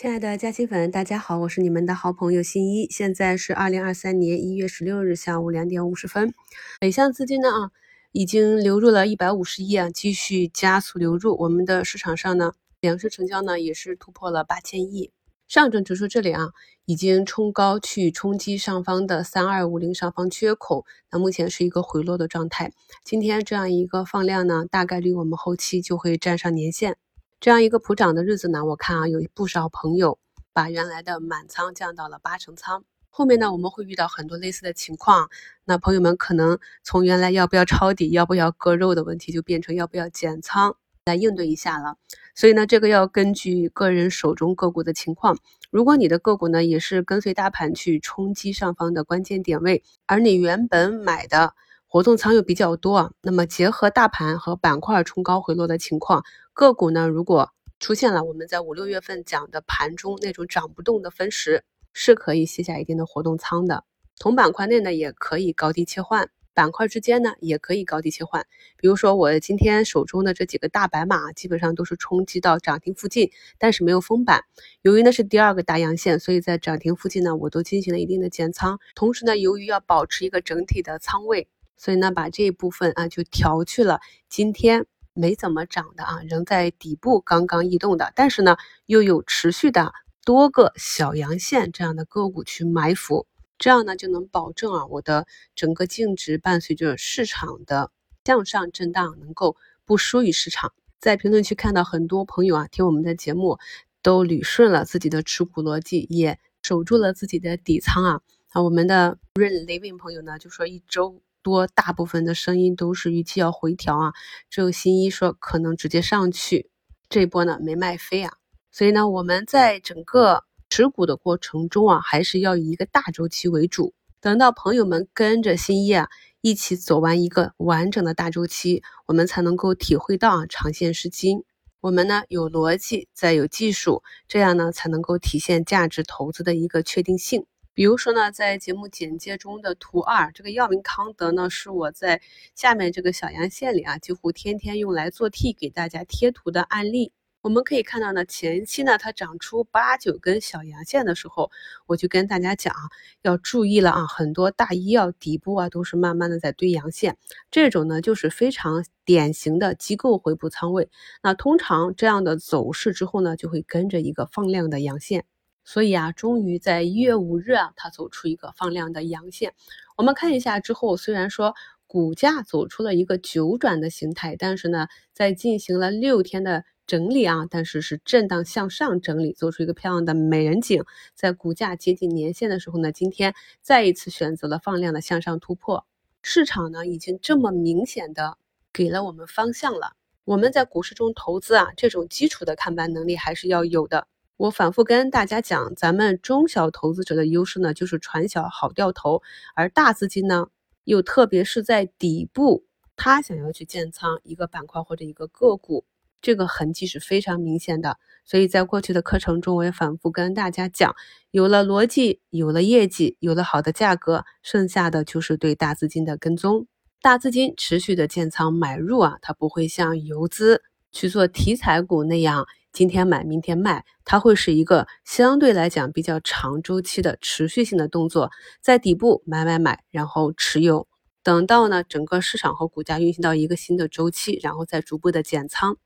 亲爱的嘉兴粉，大家好，我是你们的好朋友新一。现在是二零二三年一月十六日下午两点五十分，北向资金呢啊，已经流入了一百五十亿啊，继续加速流入。我们的市场上呢，两市成交呢也是突破了八千亿。上证指数这里啊，已经冲高去冲击上方的三二五零上方缺口，那目前是一个回落的状态。今天这样一个放量呢，大概率我们后期就会站上年线。这样一个普涨的日子呢，我看啊，有不少朋友把原来的满仓降到了八成仓。后面呢，我们会遇到很多类似的情况，那朋友们可能从原来要不要抄底、要不要割肉的问题，就变成要不要减仓来应对一下了。所以呢，这个要根据个人手中个股的情况。如果你的个股呢，也是跟随大盘去冲击上方的关键点位，而你原本买的。活动仓又比较多，那么结合大盘和板块冲高回落的情况，个股呢如果出现了我们在五六月份讲的盘中那种涨不动的分时，是可以卸下一定的活动仓的。同板块内呢也可以高低切换，板块之间呢也可以高低切换。比如说我今天手中的这几个大白马，基本上都是冲击到涨停附近，但是没有封板。由于呢是第二个大阳线，所以在涨停附近呢我都进行了一定的减仓。同时呢，由于要保持一个整体的仓位。所以呢，把这一部分啊就调去了。今天没怎么涨的啊，仍在底部刚刚异动的，但是呢又有持续的多个小阳线这样的个股去埋伏，这样呢就能保证啊我的整个净值伴随着市场的向上震荡，能够不输于市场。在评论区看到很多朋友啊听我们的节目，都捋顺了自己的持股逻辑，也守住了自己的底仓啊。啊，我们的 Rain Living 朋友呢就说一周。多大部分的声音都是预期要回调啊，只有新一说可能直接上去，这波呢没卖飞啊，所以呢我们在整个持股的过程中啊，还是要以一个大周期为主。等到朋友们跟着新一啊一起走完一个完整的大周期，我们才能够体会到啊长线是金。我们呢有逻辑，再有技术，这样呢才能够体现价值投资的一个确定性。比如说呢，在节目简介中的图二，这个药明康德呢，是我在下面这个小阳线里啊，几乎天天用来做 T 给大家贴图的案例。我们可以看到呢，前期呢它长出八九根小阳线的时候，我就跟大家讲要注意了啊，很多大医药底部啊都是慢慢的在堆阳线，这种呢就是非常典型的机构回补仓位。那通常这样的走势之后呢，就会跟着一个放量的阳线。所以啊，终于在一月五日啊，它走出一个放量的阳线。我们看一下之后，虽然说股价走出了一个九转的形态，但是呢，在进行了六天的整理啊，但是是震荡向上整理，做出一个漂亮的美人颈。在股价接近年线的时候呢，今天再一次选择了放量的向上突破。市场呢，已经这么明显的给了我们方向了。我们在股市中投资啊，这种基础的看盘能力还是要有的。我反复跟大家讲，咱们中小投资者的优势呢，就是船小好掉头，而大资金呢，又特别是在底部，他想要去建仓一个板块或者一个个股，这个痕迹是非常明显的。所以在过去的课程中，我也反复跟大家讲，有了逻辑，有了业绩，有了好的价格，剩下的就是对大资金的跟踪。大资金持续的建仓买入啊，它不会像游资去做题材股那样。今天买，明天卖，它会是一个相对来讲比较长周期的持续性的动作，在底部买买买，然后持有，等到呢整个市场和股价运行到一个新的周期，然后再逐步的减仓。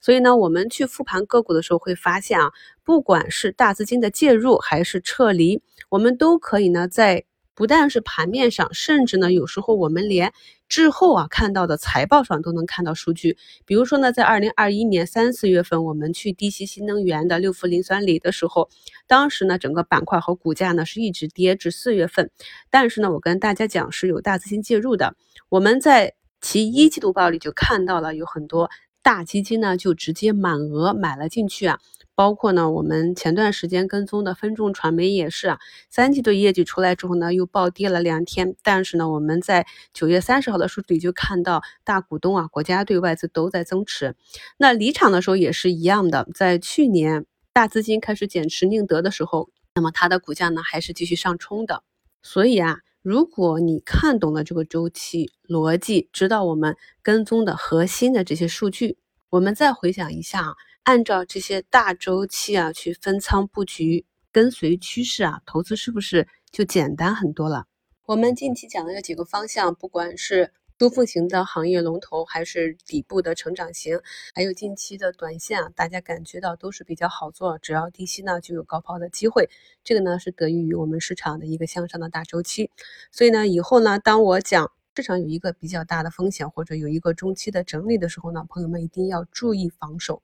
所以呢，我们去复盘个股的时候会发现啊，不管是大资金的介入还是撤离，我们都可以呢在。不但是盘面上，甚至呢，有时候我们连滞后啊看到的财报上都能看到数据。比如说呢，在二零二一年三四月份，我们去低息新能源的六氟磷酸锂的时候，当时呢，整个板块和股价呢是一直跌至四月份。但是呢，我跟大家讲是有大资金介入的。我们在其一季度报里就看到了有很多大基金呢就直接满额买了进去啊。包括呢，我们前段时间跟踪的分众传媒也是啊，三季度业绩出来之后呢，又暴跌了两天。但是呢，我们在九月三十号的数据里就看到大股东啊、国家对、外资都在增持。那离场的时候也是一样的，在去年大资金开始减持宁德的时候，那么它的股价呢还是继续上冲的。所以啊，如果你看懂了这个周期逻辑，知道我们跟踪的核心的这些数据，我们再回想一下。按照这些大周期啊去分仓布局，跟随趋势啊，投资是不是就简单很多了？我们近期讲的这几个方向，不管是多复型的行业龙头，还是底部的成长型，还有近期的短线啊，大家感觉到都是比较好做，只要低吸呢就有高抛的机会。这个呢是得益于我们市场的一个向上的大周期。所以呢，以后呢，当我讲市场有一个比较大的风险，或者有一个中期的整理的时候呢，朋友们一定要注意防守。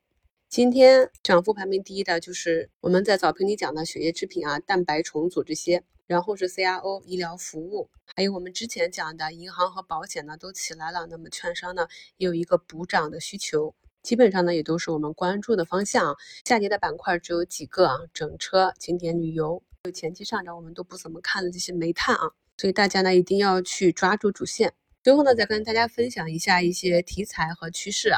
今天涨幅排名第一的就是我们在早评里讲的血液制品啊、蛋白重组这些。然后是 CRO 医疗服务，还有我们之前讲的银行和保险呢都起来了，那么券商呢也有一个补涨的需求，基本上呢也都是我们关注的方向。下跌的板块只有几个啊，整车、景点旅游，就前期上涨我们都不怎么看的这些煤炭啊，所以大家呢一定要去抓住主线。最后呢再跟大家分享一下一些题材和趋势。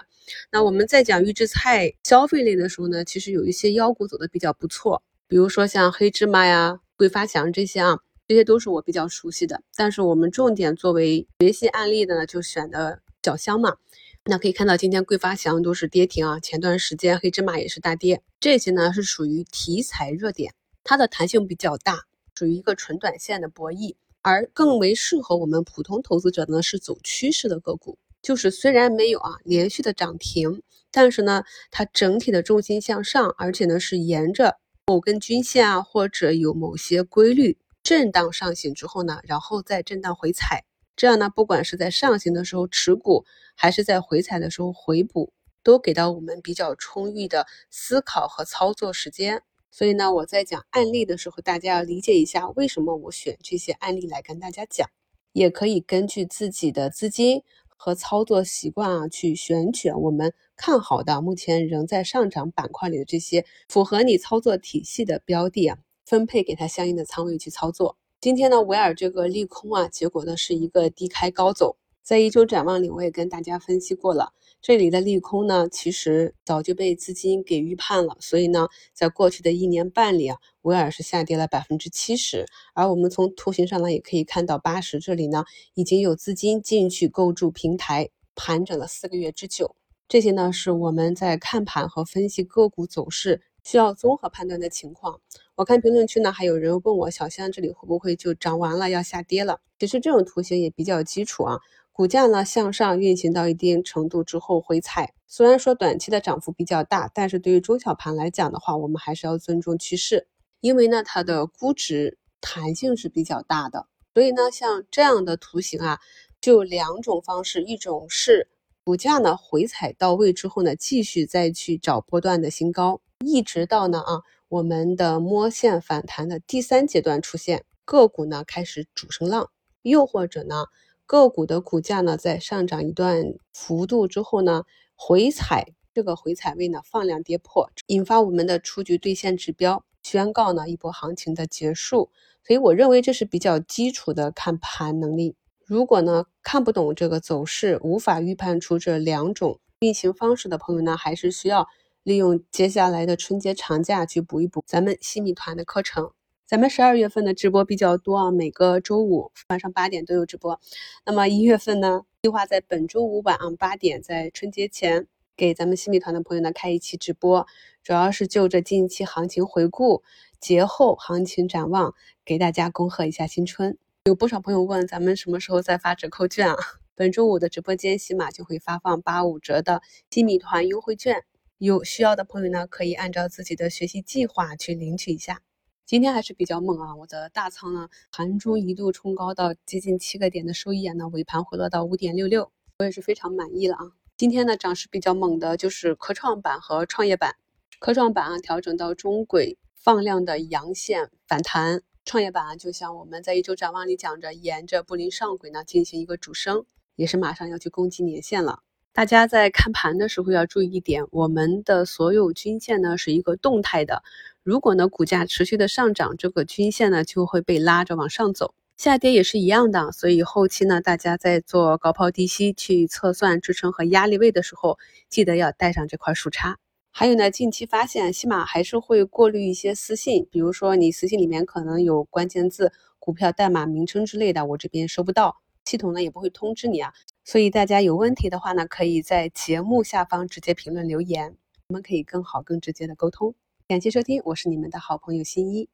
那我们在讲预制菜消费类的时候呢，其实有一些妖股走的比较不错，比如说像黑芝麻呀。桂发祥这些啊，这些都是我比较熟悉的。但是我们重点作为学习案例的呢，就选的小香嘛。那可以看到今天桂发祥都是跌停啊，前段时间黑芝麻也是大跌。这些呢是属于题材热点，它的弹性比较大，属于一个纯短线的博弈。而更为适合我们普通投资者呢，是走趋势的个股，就是虽然没有啊连续的涨停，但是呢它整体的重心向上，而且呢是沿着。某根均线啊，或者有某些规律震荡上行之后呢，然后再震荡回踩，这样呢，不管是在上行的时候持股，还是在回踩的时候回补，都给到我们比较充裕的思考和操作时间。所以呢，我在讲案例的时候，大家要理解一下为什么我选这些案例来跟大家讲，也可以根据自己的资金。和操作习惯啊，去选取我们看好的、目前仍在上涨板块里的这些符合你操作体系的标的啊，分配给它相应的仓位去操作。今天呢，维尔这个利空啊，结果呢是一个低开高走。在一周展望里，我也跟大家分析过了，这里的利空呢，其实早就被资金给预判了。所以呢，在过去的一年半里啊，维尔是下跌了百分之七十。而我们从图形上呢，也可以看到八十这里呢，已经有资金进去构筑平台，盘整了四个月之久。这些呢，是我们在看盘和分析个股走势需要综合判断的情况。我看评论区呢，还有人问我，小香这里会不会就涨完了要下跌了？其实这种图形也比较基础啊。股价呢向上运行到一定程度之后回踩，虽然说短期的涨幅比较大，但是对于中小盘来讲的话，我们还是要尊重趋势，因为呢它的估值弹性是比较大的。所以呢像这样的图形啊，就两种方式，一种是股价呢回踩到位之后呢，继续再去找波段的新高，一直到呢啊我们的摸线反弹的第三阶段出现，个股呢开始主升浪，又或者呢。个股的股价呢，在上涨一段幅度之后呢，回踩这个回踩位呢，放量跌破，引发我们的出局兑现指标，宣告呢一波行情的结束。所以我认为这是比较基础的看盘能力。如果呢看不懂这个走势，无法预判出这两种运行方式的朋友呢，还是需要利用接下来的春节长假去补一补咱们新米团的课程。咱们十二月份的直播比较多啊，每个周五晚上八点都有直播。那么一月份呢，计划在本周五晚上八点，在春节前给咱们新米团的朋友呢开一期直播，主要是就着近期行情回顾、节后行情展望，给大家恭贺一下新春。有不少朋友问咱们什么时候再发折扣券啊？本周五的直播间，喜马就会发放八五折的新米团优惠券，有需要的朋友呢，可以按照自己的学习计划去领取一下。今天还是比较猛啊！我的大仓呢，盘中一度冲高到接近七个点的收益啊，那尾盘回落到五点六六，我也是非常满意了啊！今天呢，涨势比较猛的就是科创板和创业板。科创板啊，调整到中轨放量的阳线反弹；创业板啊，就像我们在一周展望里讲着，沿着布林上轨呢进行一个主升，也是马上要去攻击年线了。大家在看盘的时候要注意一点，我们的所有均线呢是一个动态的。如果呢股价持续的上涨，这个均线呢就会被拉着往上走；下跌也是一样的。所以后期呢，大家在做高抛低吸去测算支撑和压力位的时候，记得要带上这块数叉。还有呢，近期发现西马还是会过滤一些私信，比如说你私信里面可能有关键字、股票代码名称之类的，我这边收不到，系统呢也不会通知你啊。所以大家有问题的话呢，可以在节目下方直接评论留言。我们可以更好、更直接的沟通。感谢收听，我是你们的好朋友新一。